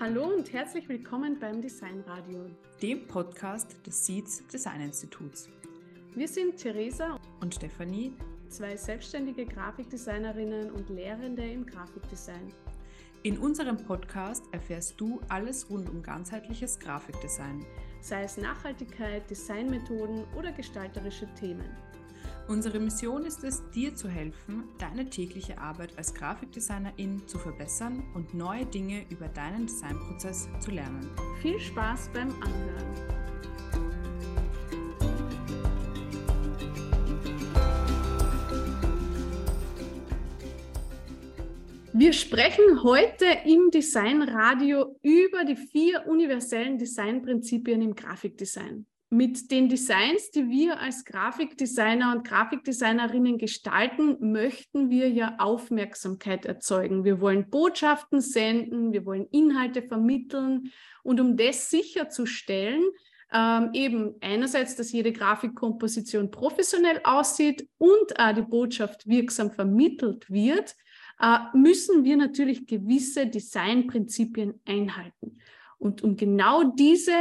Hallo und herzlich willkommen beim Designradio, dem Podcast des Seeds Design Instituts. Wir sind Theresa und Stefanie, zwei selbstständige Grafikdesignerinnen und Lehrende im Grafikdesign. In unserem Podcast erfährst du alles rund um ganzheitliches Grafikdesign, sei es Nachhaltigkeit, Designmethoden oder gestalterische Themen. Unsere Mission ist es, dir zu helfen, deine tägliche Arbeit als Grafikdesignerin zu verbessern und neue Dinge über deinen Designprozess zu lernen. Viel Spaß beim Anhören! Wir sprechen heute im Designradio über die vier universellen Designprinzipien im Grafikdesign mit den Designs, die wir als Grafikdesigner und Grafikdesignerinnen gestalten, möchten wir ja Aufmerksamkeit erzeugen. Wir wollen Botschaften senden, wir wollen Inhalte vermitteln und um das sicherzustellen, ähm, eben einerseits, dass jede Grafikkomposition professionell aussieht und auch die Botschaft wirksam vermittelt wird, äh, müssen wir natürlich gewisse Designprinzipien einhalten. Und um genau diese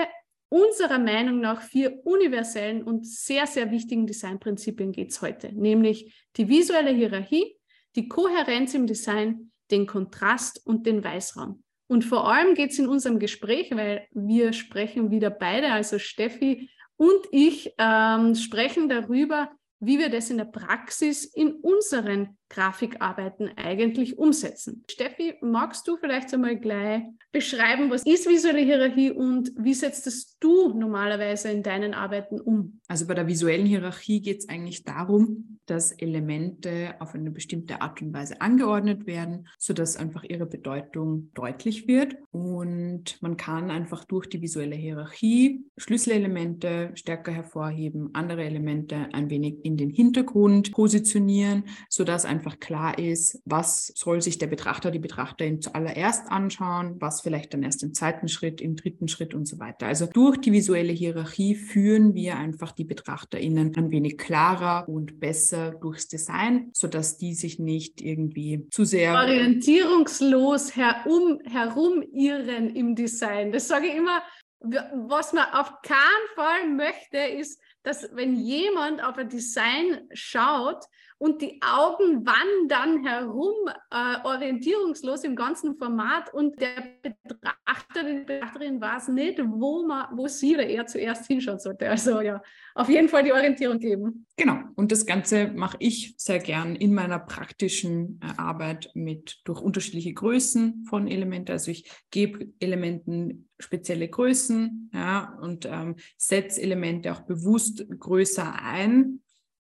unserer Meinung nach vier universellen und sehr, sehr wichtigen Designprinzipien geht es heute, nämlich die visuelle Hierarchie, die Kohärenz im Design, den Kontrast und den Weißraum. Und vor allem geht es in unserem Gespräch, weil wir sprechen wieder beide, also Steffi und ich ähm, sprechen darüber, wie wir das in der Praxis in unseren Grafikarbeiten eigentlich umsetzen. Steffi, magst du vielleicht einmal gleich beschreiben, was ist visuelle Hierarchie und wie setzt es du normalerweise in deinen Arbeiten um? Also bei der visuellen Hierarchie geht es eigentlich darum, dass Elemente auf eine bestimmte Art und Weise angeordnet werden, sodass einfach ihre Bedeutung deutlich wird. Und man kann einfach durch die visuelle Hierarchie Schlüsselelemente stärker hervorheben, andere Elemente ein wenig in den Hintergrund positionieren, sodass einfach klar ist, was soll sich der Betrachter, die Betrachterin zuallererst anschauen, was vielleicht dann erst im zweiten Schritt, im dritten Schritt und so weiter. Also durch die visuelle Hierarchie führen wir einfach die BetrachterInnen ein wenig klarer und besser durchs Design, sodass die sich nicht irgendwie zu sehr orientierungslos herum, herumirren im Design. Das sage ich immer, was man auf keinen Fall möchte, ist, dass wenn jemand auf ein Design schaut und die Augen wandern herum, äh, orientierungslos im ganzen Format und der Betrachter, die Betrachterin weiß nicht, wo, man, wo sie oder er zuerst hinschauen sollte. Also ja, auf jeden Fall die Orientierung geben. Genau, und das Ganze mache ich sehr gern in meiner praktischen äh, Arbeit mit durch unterschiedliche Größen von Elementen. Also ich gebe Elementen spezielle Größen ja, und ähm, setze Elemente auch bewusst größer ein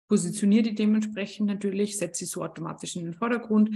positioniere die dementsprechend natürlich, setze sie so automatisch in den Vordergrund.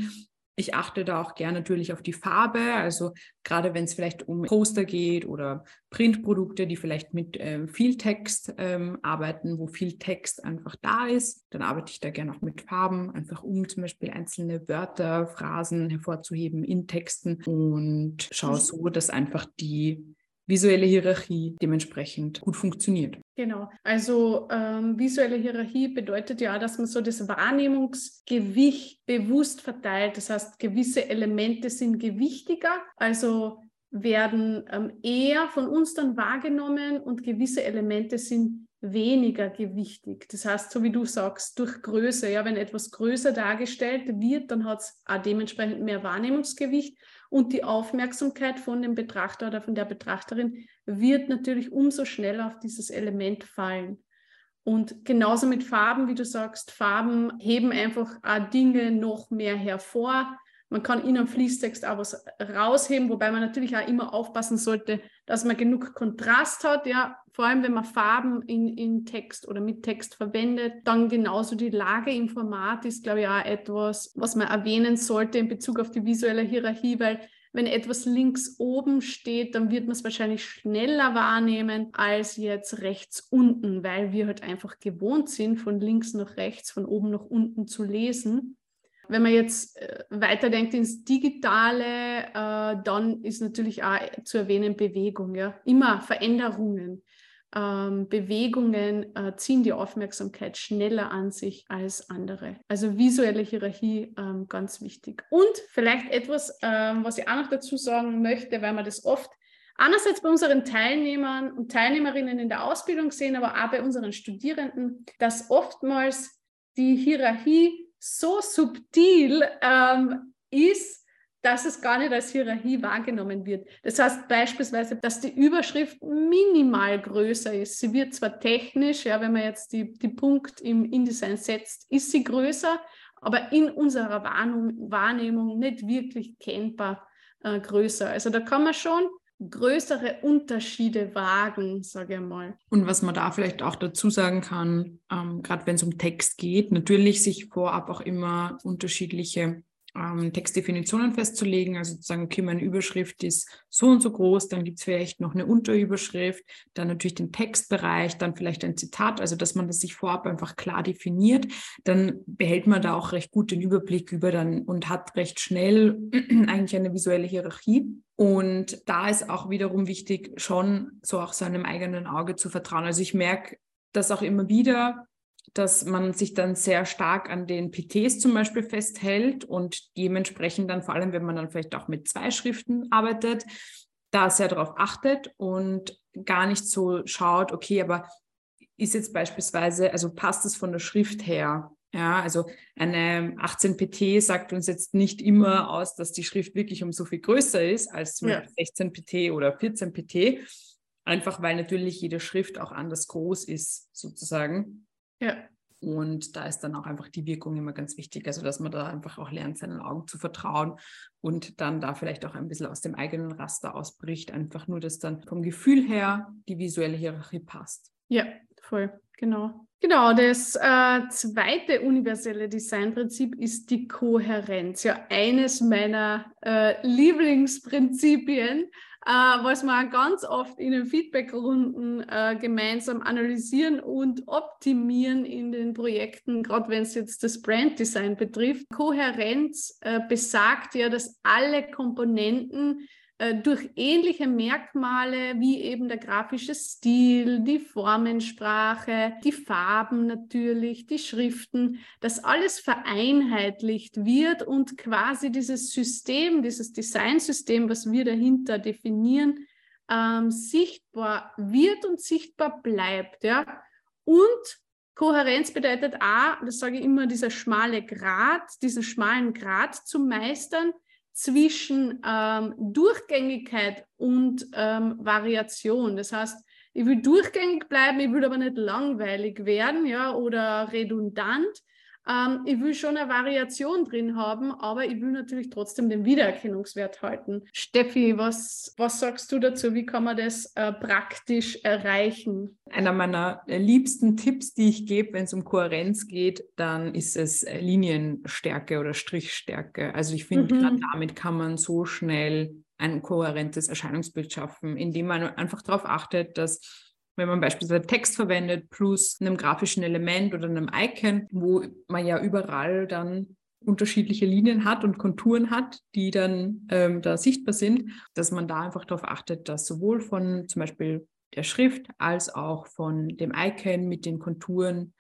Ich achte da auch gerne natürlich auf die Farbe, also gerade wenn es vielleicht um Poster geht oder Printprodukte, die vielleicht mit äh, viel Text ähm, arbeiten, wo viel Text einfach da ist, dann arbeite ich da gerne auch mit Farben, einfach um zum Beispiel einzelne Wörter, Phrasen hervorzuheben in Texten und schaue mhm. so, dass einfach die visuelle Hierarchie dementsprechend gut funktioniert. Genau. Also ähm, visuelle Hierarchie bedeutet ja, dass man so das Wahrnehmungsgewicht bewusst verteilt. Das heißt, gewisse Elemente sind gewichtiger, also werden ähm, eher von uns dann wahrgenommen und gewisse Elemente sind weniger gewichtig. Das heißt, so wie du sagst, durch Größe, ja, wenn etwas größer dargestellt wird, dann hat es dementsprechend mehr Wahrnehmungsgewicht und die Aufmerksamkeit von dem Betrachter oder von der Betrachterin wird natürlich umso schneller auf dieses Element fallen. Und genauso mit Farben, wie du sagst, Farben heben einfach Dinge noch mehr hervor. Man kann in einem Fließtext auch was rausheben, wobei man natürlich auch immer aufpassen sollte, dass man genug Kontrast hat. Ja, vor allem wenn man Farben in, in Text oder mit Text verwendet. Dann genauso die Lage im Format ist, glaube ich, auch etwas, was man erwähnen sollte in Bezug auf die visuelle Hierarchie, weil wenn etwas links oben steht, dann wird man es wahrscheinlich schneller wahrnehmen als jetzt rechts unten, weil wir halt einfach gewohnt sind, von links nach rechts, von oben nach unten zu lesen wenn man jetzt äh, weiterdenkt ins Digitale, äh, dann ist natürlich auch zu erwähnen Bewegung, ja. Immer Veränderungen. ähm, Bewegungen äh, ziehen die Aufmerksamkeit schneller an sich als andere. Also visuelle Hierarchie ähm, ganz wichtig. Und vielleicht etwas, ähm, was ich auch noch dazu sagen möchte, weil man das oft einerseits bei unseren Teilnehmern und Teilnehmerinnen in der Ausbildung sehen, aber auch bei unseren Studierenden, dass oftmals die Hierarchie so subtil ähm, ist, dass es gar nicht als Hierarchie wahrgenommen wird. Das heißt beispielsweise, dass die Überschrift minimal größer ist. Sie wird zwar technisch, ja, wenn man jetzt die, die Punkt im InDesign setzt, ist sie größer, aber in unserer Wahrnehmung nicht wirklich kennbar äh, größer. Also da kann man schon größere Unterschiede wagen, sage ich mal. Und was man da vielleicht auch dazu sagen kann, ähm, gerade wenn es um Text geht, natürlich sich vorab auch immer unterschiedliche ähm, Textdefinitionen festzulegen, also zu sagen, okay, meine Überschrift ist so und so groß, dann gibt es vielleicht noch eine Unterüberschrift, dann natürlich den Textbereich, dann vielleicht ein Zitat, also dass man das sich vorab einfach klar definiert, dann behält man da auch recht gut den Überblick über dann und hat recht schnell eigentlich eine visuelle Hierarchie. Und da ist auch wiederum wichtig, schon so auch seinem eigenen Auge zu vertrauen. Also ich merke das auch immer wieder, dass man sich dann sehr stark an den PTs zum Beispiel festhält und dementsprechend dann vor allem, wenn man dann vielleicht auch mit zwei Schriften arbeitet, da sehr darauf achtet und gar nicht so schaut, okay, aber ist jetzt beispielsweise, also passt es von der Schrift her? Ja, also eine 18 PT sagt uns jetzt nicht immer aus, dass die Schrift wirklich um so viel größer ist als zum ja. Beispiel 16 PT oder 14 PT, einfach weil natürlich jede Schrift auch anders groß ist, sozusagen. Ja. Und da ist dann auch einfach die Wirkung immer ganz wichtig. Also, dass man da einfach auch lernt, seinen Augen zu vertrauen und dann da vielleicht auch ein bisschen aus dem eigenen Raster ausbricht. Einfach nur, dass dann vom Gefühl her die visuelle Hierarchie passt. Ja, voll, genau. Genau, das äh, zweite universelle Designprinzip ist die Kohärenz. Ja, eines meiner äh, Lieblingsprinzipien äh, was wir ganz oft in den Feedbackrunden äh, gemeinsam analysieren und optimieren in den Projekten, gerade wenn es jetzt das Branddesign betrifft. Kohärenz äh, besagt ja, dass alle Komponenten durch ähnliche Merkmale wie eben der grafische Stil, die Formensprache, die Farben natürlich, die Schriften, dass alles vereinheitlicht wird und quasi dieses System, dieses Designsystem, was wir dahinter definieren, ähm, sichtbar wird und sichtbar bleibt. Ja? Und Kohärenz bedeutet auch, das sage ich immer, dieser schmale Grat, diesen schmalen Grat zu meistern, zwischen ähm, Durchgängigkeit und ähm, Variation. Das heißt, ich will durchgängig bleiben, ich will aber nicht langweilig werden ja, oder redundant. Ähm, ich will schon eine Variation drin haben, aber ich will natürlich trotzdem den Wiedererkennungswert halten. Steffi, was, was sagst du dazu? Wie kann man das äh, praktisch erreichen? Einer meiner äh, liebsten Tipps, die ich gebe, wenn es um Kohärenz geht, dann ist es äh, Linienstärke oder Strichstärke. Also ich finde, mhm. gerade damit kann man so schnell ein kohärentes Erscheinungsbild schaffen, indem man einfach darauf achtet, dass wenn man beispielsweise Text verwendet plus einem grafischen Element oder einem Icon, wo man ja überall dann unterschiedliche Linien hat und Konturen hat, die dann ähm, da sichtbar sind, dass man da einfach darauf achtet, dass sowohl von zum Beispiel der Schrift als auch von dem Icon mit den Konturen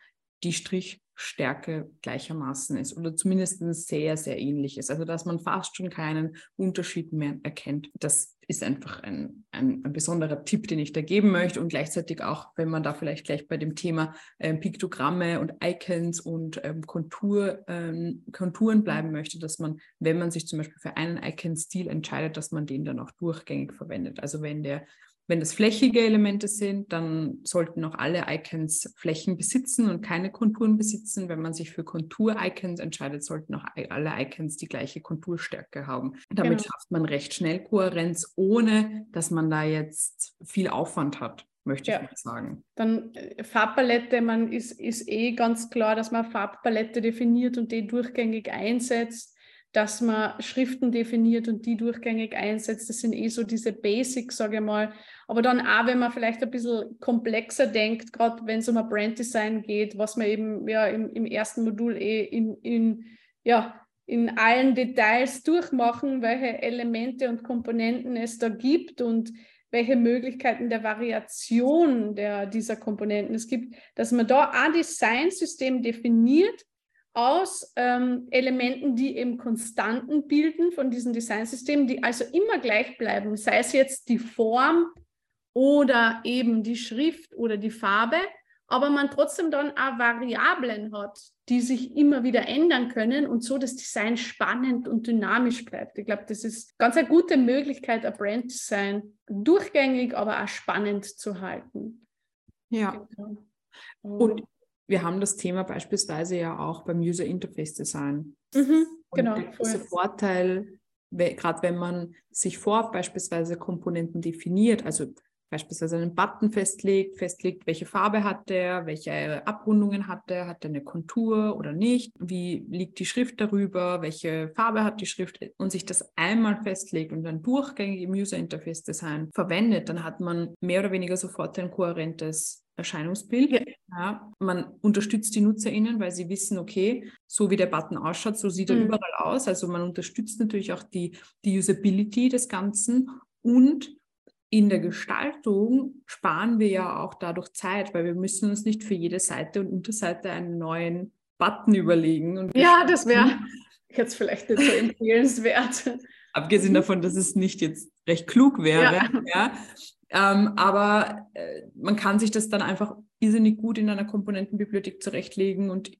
die Strich Stärke gleichermaßen ist oder zumindest sehr, sehr ähnlich ist. Also dass man fast schon keinen Unterschied mehr erkennt. Das ist einfach ein, ein, ein besonderer Tipp, den ich da geben möchte und gleichzeitig auch, wenn man da vielleicht gleich bei dem Thema ähm, Piktogramme und Icons und ähm, Kontur, ähm, Konturen bleiben möchte, dass man, wenn man sich zum Beispiel für einen Icon-Stil entscheidet, dass man den dann auch durchgängig verwendet. Also wenn der wenn das flächige Elemente sind, dann sollten auch alle Icons Flächen besitzen und keine Konturen besitzen. Wenn man sich für Kontur-Icons entscheidet, sollten auch alle Icons die gleiche Konturstärke haben. Damit genau. schafft man recht schnell Kohärenz, ohne dass man da jetzt viel Aufwand hat möchte ja. ich mal sagen. Dann äh, Farbpalette, man ist, ist eh ganz klar, dass man Farbpalette definiert und die durchgängig einsetzt dass man Schriften definiert und die durchgängig einsetzt. Das sind eh so diese Basics, sage ich mal. Aber dann auch, wenn man vielleicht ein bisschen komplexer denkt, gerade wenn es um ein Branddesign geht, was man eben ja im, im ersten Modul eh in, in, ja, in allen Details durchmachen, welche Elemente und Komponenten es da gibt und welche Möglichkeiten der Variation der, dieser Komponenten es gibt, dass man da ein Designsystem definiert aus ähm, Elementen, die eben Konstanten bilden von diesen Designsystemen, die also immer gleich bleiben, sei es jetzt die Form oder eben die Schrift oder die Farbe, aber man trotzdem dann auch Variablen hat, die sich immer wieder ändern können und so das Design spannend und dynamisch bleibt. Ich glaube, das ist ganz eine gute Möglichkeit, ein Branddesign durchgängig, aber auch spannend zu halten. Ja. Genau. Und wir haben das Thema beispielsweise ja auch beim User Interface Design. Mhm, genau. Und der Vorteil, gerade wenn man sich vor beispielsweise Komponenten definiert, also beispielsweise einen Button festlegt, festlegt, welche Farbe hat der, welche Abrundungen hat der, hat der eine Kontur oder nicht, wie liegt die Schrift darüber, welche Farbe hat die Schrift und sich das einmal festlegt und dann durchgängig im User Interface Design verwendet, dann hat man mehr oder weniger sofort ein kohärentes Erscheinungsbild. Ja. ja. man unterstützt die NutzerInnen, weil sie wissen, okay, so wie der Button ausschaut, so sieht er mhm. überall aus. Also man unterstützt natürlich auch die, die Usability des Ganzen und in der Gestaltung sparen wir ja auch dadurch Zeit, weil wir müssen uns nicht für jede Seite und Unterseite einen neuen Button überlegen. ja, das wäre jetzt vielleicht nicht so empfehlenswert. Abgesehen davon, dass es nicht jetzt recht klug wäre. Ja. ja. Ähm, aber äh, man kann sich das dann einfach irrsinnig gut in einer Komponentenbibliothek zurechtlegen und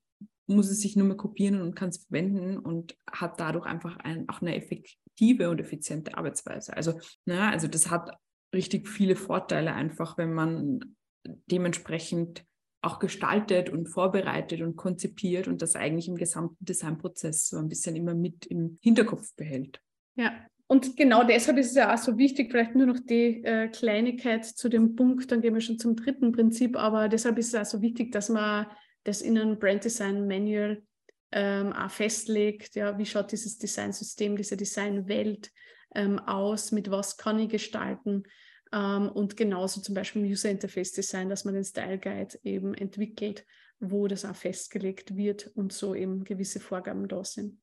muss es sich nur mehr kopieren und kann es verwenden und hat dadurch einfach ein, auch eine effektive und effiziente Arbeitsweise. Also, na, also das hat richtig viele Vorteile einfach, wenn man dementsprechend auch gestaltet und vorbereitet und konzipiert und das eigentlich im gesamten Designprozess so ein bisschen immer mit im Hinterkopf behält. Ja, und genau deshalb ist es ja auch so wichtig, vielleicht nur noch die äh, Kleinigkeit zu dem Punkt, dann gehen wir schon zum dritten Prinzip, aber deshalb ist es auch so wichtig, dass man das in einem Brand Design Manual ähm, auch festlegt, ja, wie schaut dieses Designsystem, diese Designwelt ähm, aus, mit was kann ich gestalten. Ähm, und genauso zum Beispiel im User Interface Design, dass man den Style Guide eben entwickelt, wo das auch festgelegt wird und so eben gewisse Vorgaben da sind.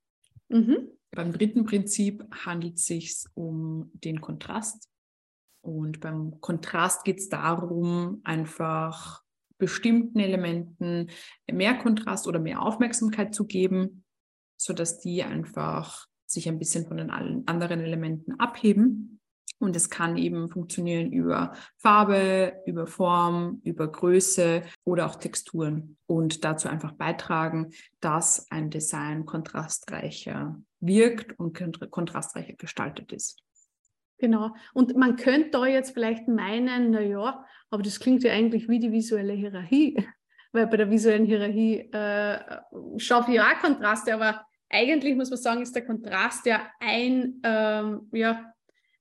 Mhm. Beim dritten Prinzip handelt es sich um den Kontrast. Und beim Kontrast geht es darum, einfach bestimmten Elementen mehr Kontrast oder mehr Aufmerksamkeit zu geben, sodass die einfach sich ein bisschen von den anderen Elementen abheben. Und es kann eben funktionieren über Farbe, über Form, über Größe oder auch Texturen und dazu einfach beitragen, dass ein Design kontrastreicher wirkt und kontrastreicher gestaltet ist. Genau. Und man könnte da jetzt vielleicht meinen, naja, aber das klingt ja eigentlich wie die visuelle Hierarchie, weil bei der visuellen Hierarchie äh, schaffe ich auch Kontraste, aber eigentlich muss man sagen, ist der Kontrast ja ein, ähm, ja,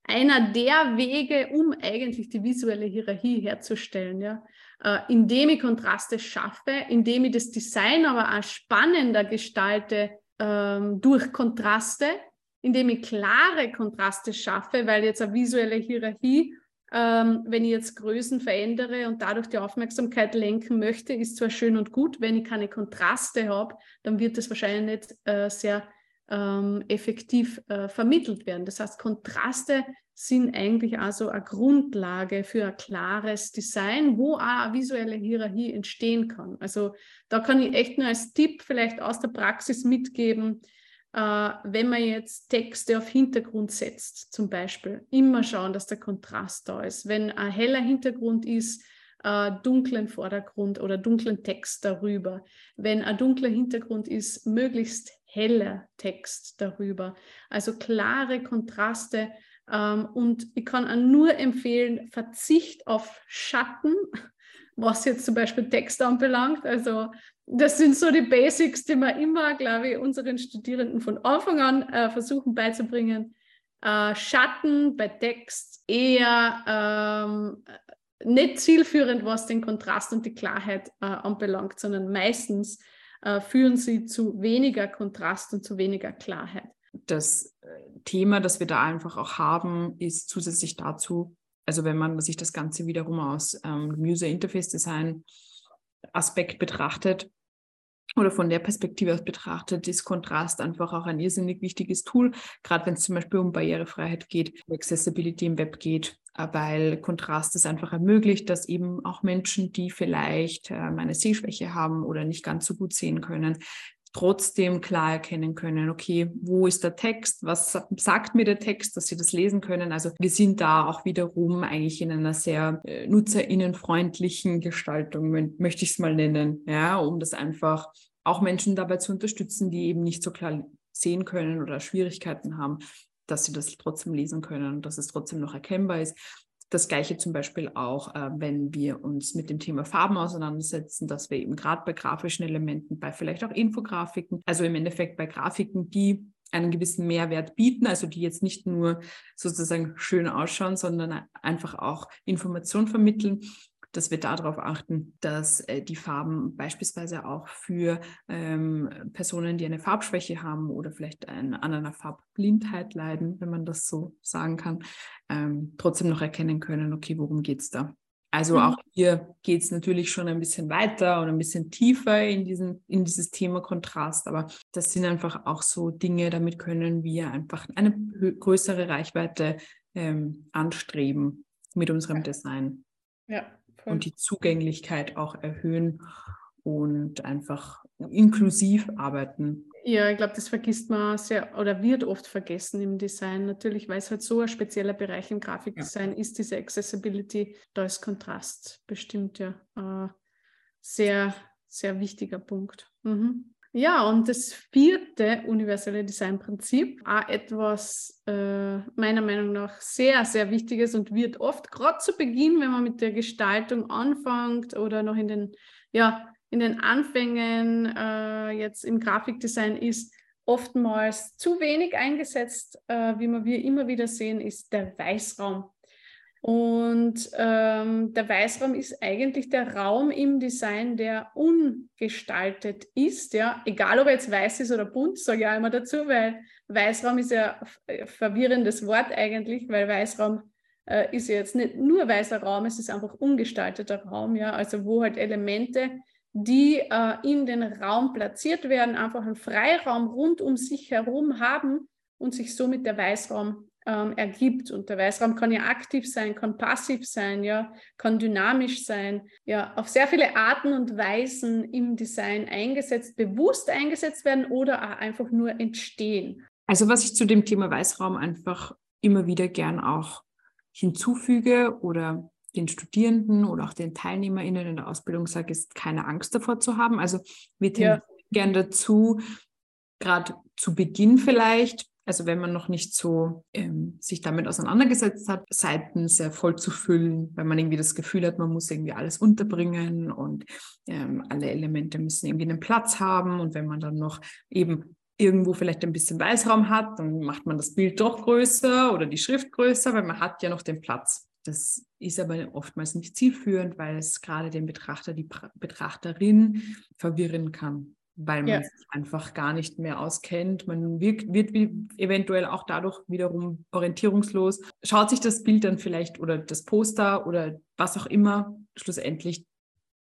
einer der Wege, um eigentlich die visuelle Hierarchie herzustellen, ja. Äh, indem ich Kontraste schaffe, indem ich das Design aber auch spannender gestalte ähm, durch Kontraste, indem ich klare Kontraste schaffe, weil jetzt eine visuelle Hierarchie ähm, wenn ich jetzt Größen verändere und dadurch die Aufmerksamkeit lenken möchte, ist zwar schön und gut, wenn ich keine Kontraste habe, dann wird das wahrscheinlich nicht äh, sehr ähm, effektiv äh, vermittelt werden. Das heißt, Kontraste sind eigentlich also eine Grundlage für ein klares Design, wo auch eine visuelle Hierarchie entstehen kann. Also da kann ich echt nur als Tipp vielleicht aus der Praxis mitgeben, äh, wenn man jetzt Texte auf Hintergrund setzt, zum Beispiel, immer schauen, dass der Kontrast da ist. Wenn ein heller Hintergrund ist, äh, dunklen Vordergrund oder dunklen Text darüber. Wenn ein dunkler Hintergrund ist, möglichst heller Text darüber. Also klare Kontraste. Ähm, und ich kann auch nur empfehlen, Verzicht auf Schatten, was jetzt zum Beispiel Text anbelangt. Also das sind so die Basics, die wir immer, glaube ich, unseren Studierenden von Anfang an äh, versuchen beizubringen. Äh, Schatten bei Text eher ähm, nicht zielführend, was den Kontrast und die Klarheit äh, anbelangt, sondern meistens äh, führen sie zu weniger Kontrast und zu weniger Klarheit. Das äh, Thema, das wir da einfach auch haben, ist zusätzlich dazu, also wenn man sich das Ganze wiederum aus ähm, User Interface Design Aspekt betrachtet oder von der Perspektive aus betrachtet, ist Kontrast einfach auch ein irrsinnig wichtiges Tool, gerade wenn es zum Beispiel um Barrierefreiheit geht, Accessibility im Web geht weil Kontrast es einfach ermöglicht, dass eben auch Menschen, die vielleicht ähm, eine Sehschwäche haben oder nicht ganz so gut sehen können, trotzdem klar erkennen können, okay, wo ist der Text, was sagt mir der Text, dass sie das lesen können. Also wir sind da auch wiederum eigentlich in einer sehr äh, nutzerinnenfreundlichen Gestaltung, möchte ich es mal nennen, ja, um das einfach auch Menschen dabei zu unterstützen, die eben nicht so klar sehen können oder Schwierigkeiten haben, dass sie das trotzdem lesen können und dass es trotzdem noch erkennbar ist. Das gleiche zum Beispiel auch, äh, wenn wir uns mit dem Thema Farben auseinandersetzen, dass wir eben gerade bei grafischen Elementen, bei vielleicht auch Infografiken, also im Endeffekt bei Grafiken, die einen gewissen Mehrwert bieten, also die jetzt nicht nur sozusagen schön ausschauen, sondern einfach auch Information vermitteln, dass wir darauf achten, dass äh, die Farben beispielsweise auch für ähm, Personen, die eine Farbschwäche haben oder vielleicht ein, an einer Farbblindheit leiden, wenn man das so sagen kann, ähm, trotzdem noch erkennen können, okay, worum geht es da? Also mhm. auch hier geht es natürlich schon ein bisschen weiter und ein bisschen tiefer in, diesen, in dieses Thema Kontrast, aber das sind einfach auch so Dinge, damit können wir einfach eine größere Reichweite ähm, anstreben mit unserem Design. Ja, und die Zugänglichkeit auch erhöhen und einfach inklusiv arbeiten. Ja, ich glaube, das vergisst man sehr oder wird oft vergessen im Design. Natürlich, weil es halt so ein spezieller Bereich im Grafikdesign ja. ist, diese Accessibility, da ist Kontrast bestimmt ja äh, sehr, sehr wichtiger Punkt. Mhm. Ja, und das vierte universelle Designprinzip, auch etwas äh, meiner Meinung nach sehr, sehr wichtiges und wird oft, gerade zu Beginn, wenn man mit der Gestaltung anfängt oder noch in den, ja, in den Anfängen äh, jetzt im Grafikdesign ist, oftmals zu wenig eingesetzt, äh, wie wir immer wieder sehen, ist der Weißraum. Und ähm, der Weißraum ist eigentlich der Raum im Design, der ungestaltet ist. Ja? Egal, ob er jetzt weiß ist oder bunt, sage ich auch immer dazu, weil Weißraum ist ja ein äh, verwirrendes Wort eigentlich, weil Weißraum äh, ist ja jetzt nicht nur weißer Raum, es ist einfach ungestalteter Raum, ja? also wo halt Elemente, die äh, in den Raum platziert werden, einfach einen Freiraum rund um sich herum haben und sich somit der Weißraum ähm, ergibt. Und der Weißraum kann ja aktiv sein, kann passiv sein, ja, kann dynamisch sein, ja, auf sehr viele Arten und Weisen im Design eingesetzt, bewusst eingesetzt werden oder auch einfach nur entstehen. Also was ich zu dem Thema Weißraum einfach immer wieder gern auch hinzufüge oder den Studierenden oder auch den TeilnehmerInnen in der Ausbildung sage, ist keine Angst davor zu haben. Also wir tendieren ja. gern dazu, gerade zu Beginn vielleicht also wenn man noch nicht so ähm, sich damit auseinandergesetzt hat, Seiten sehr voll zu füllen, weil man irgendwie das Gefühl hat, man muss irgendwie alles unterbringen und ähm, alle Elemente müssen irgendwie einen Platz haben. Und wenn man dann noch eben irgendwo vielleicht ein bisschen Weißraum hat, dann macht man das Bild doch größer oder die Schrift größer, weil man hat ja noch den Platz. Das ist aber oftmals nicht zielführend, weil es gerade den Betrachter, die Betrachterin verwirren kann weil man ja. sich einfach gar nicht mehr auskennt. Man wirkt, wird eventuell auch dadurch wiederum orientierungslos. Schaut sich das Bild dann vielleicht oder das Poster oder was auch immer schlussendlich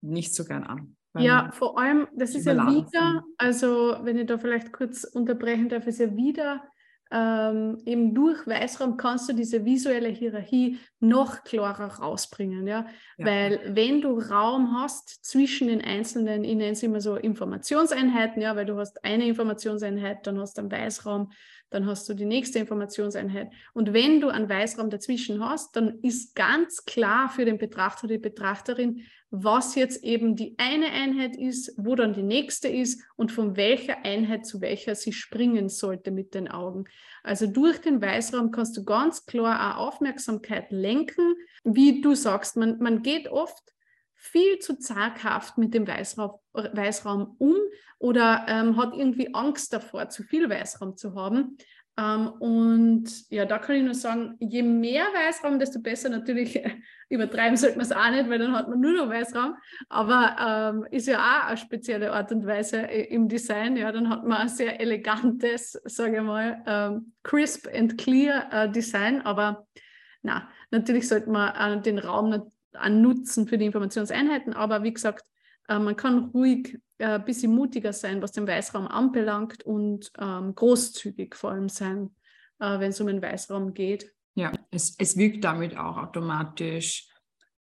nicht so gern an. Ja, vor allem, das ist ja wieder, also wenn ich da vielleicht kurz unterbrechen darf, ist ja wieder ähm, eben durch Weißraum kannst du diese visuelle Hierarchie noch klarer rausbringen. Ja? ja? Weil wenn du Raum hast zwischen den einzelnen, ich nenne es immer so Informationseinheiten, ja, weil du hast eine Informationseinheit, dann hast du einen Weißraum, dann hast du die nächste Informationseinheit. Und wenn du einen Weißraum dazwischen hast, dann ist ganz klar für den Betrachter, die Betrachterin, was jetzt eben die eine Einheit ist, wo dann die nächste ist und von welcher Einheit zu welcher sie springen sollte mit den Augen. Also durch den Weißraum kannst du ganz klar auch Aufmerksamkeit lenken. Wie du sagst, man, man geht oft viel zu zaghaft mit dem Weißraum, Weißraum um oder ähm, hat irgendwie Angst davor, zu viel Weißraum zu haben. Ähm, und ja, da kann ich nur sagen, je mehr Weißraum, desto besser. Natürlich übertreiben sollte man es auch nicht, weil dann hat man nur noch Weißraum. Aber ähm, ist ja auch eine spezielle Art und Weise im Design. Ja, dann hat man ein sehr elegantes, sage ich mal, ähm, crisp and clear äh, Design. Aber na, natürlich sollte man äh, den Raum nutzen für die Informationseinheiten. Aber wie gesagt, äh, man kann ruhig äh, ein bisschen mutiger sein, was den Weißraum anbelangt und ähm, großzügig vor allem sein, äh, wenn es um den Weißraum geht. Ja, es, es wirkt damit auch automatisch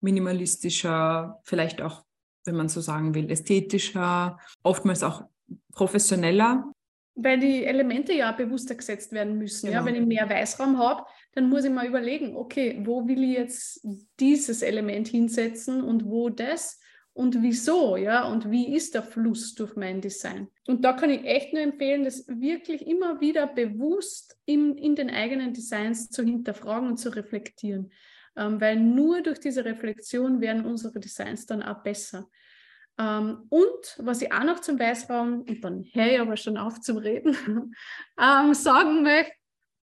minimalistischer, vielleicht auch, wenn man so sagen will, ästhetischer, oftmals auch professioneller. Weil die Elemente ja bewusster gesetzt werden müssen. Genau. Ja? Wenn ich mehr Weißraum habe, dann muss ich mal überlegen, okay, wo will ich jetzt dieses Element hinsetzen und wo das und wieso, ja, und wie ist der Fluss durch mein Design. Und da kann ich echt nur empfehlen, das wirklich immer wieder bewusst in, in den eigenen Designs zu hinterfragen und zu reflektieren, ähm, weil nur durch diese Reflexion werden unsere Designs dann auch besser. Ähm, und was ich auch noch zum Weißraum, und dann höre ich aber schon auf zum Reden, ähm, sagen möchte,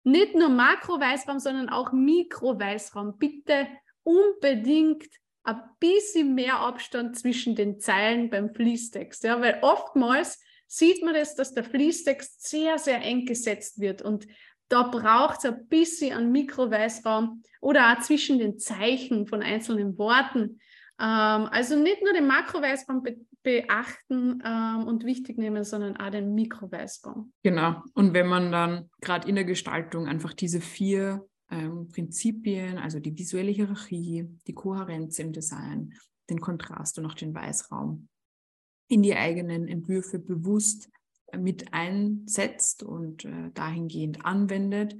nicht nur Makro-Weißraum, sondern auch Mikro-Weißraum. Bitte unbedingt ein bisschen mehr Abstand zwischen den Zeilen beim Fließtext. Ja? Weil oftmals sieht man das, dass der Fließtext sehr, sehr eng gesetzt wird. Und da braucht es ein bisschen an Mikroweißraum oder auch zwischen den Zeichen von einzelnen Worten. Ähm, also nicht nur den Makroweißraum beachten ähm, und wichtig nehmen, sondern auch den Mikroweißraum. Genau. Und wenn man dann gerade in der Gestaltung einfach diese vier ähm, Prinzipien, also die visuelle Hierarchie, die Kohärenz im Design, den Kontrast und auch den Weißraum in die eigenen Entwürfe bewusst äh, mit einsetzt und äh, dahingehend anwendet,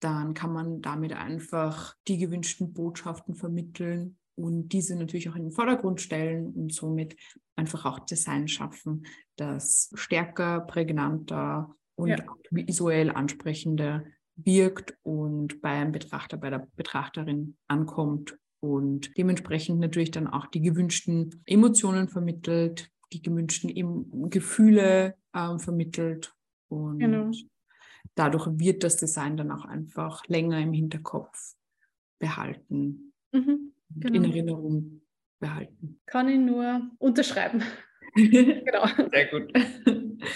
dann kann man damit einfach die gewünschten Botschaften vermitteln und diese natürlich auch in den Vordergrund stellen und somit einfach auch Design schaffen, das stärker, prägnanter und ja. visuell ansprechender wirkt und beim Betrachter, bei der Betrachterin ankommt und dementsprechend natürlich dann auch die gewünschten Emotionen vermittelt, die gewünschten Gefühle äh, vermittelt und genau. dadurch wird das Design dann auch einfach länger im Hinterkopf behalten. Mhm genau. in Erinnerung behalten. Kann ich nur unterschreiben. genau. Sehr gut.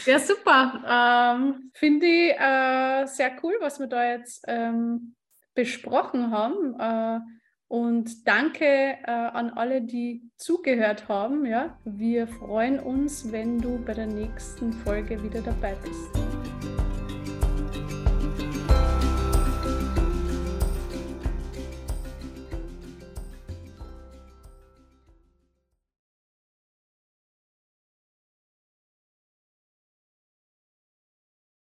Ja, super. Ähm, Finde ich äh, sehr cool, was wir da jetzt ähm, besprochen haben. Äh, und danke äh, an alle, die zugehört haben. Ja? Wir freuen uns, wenn du bei der nächsten Folge wieder dabei bist.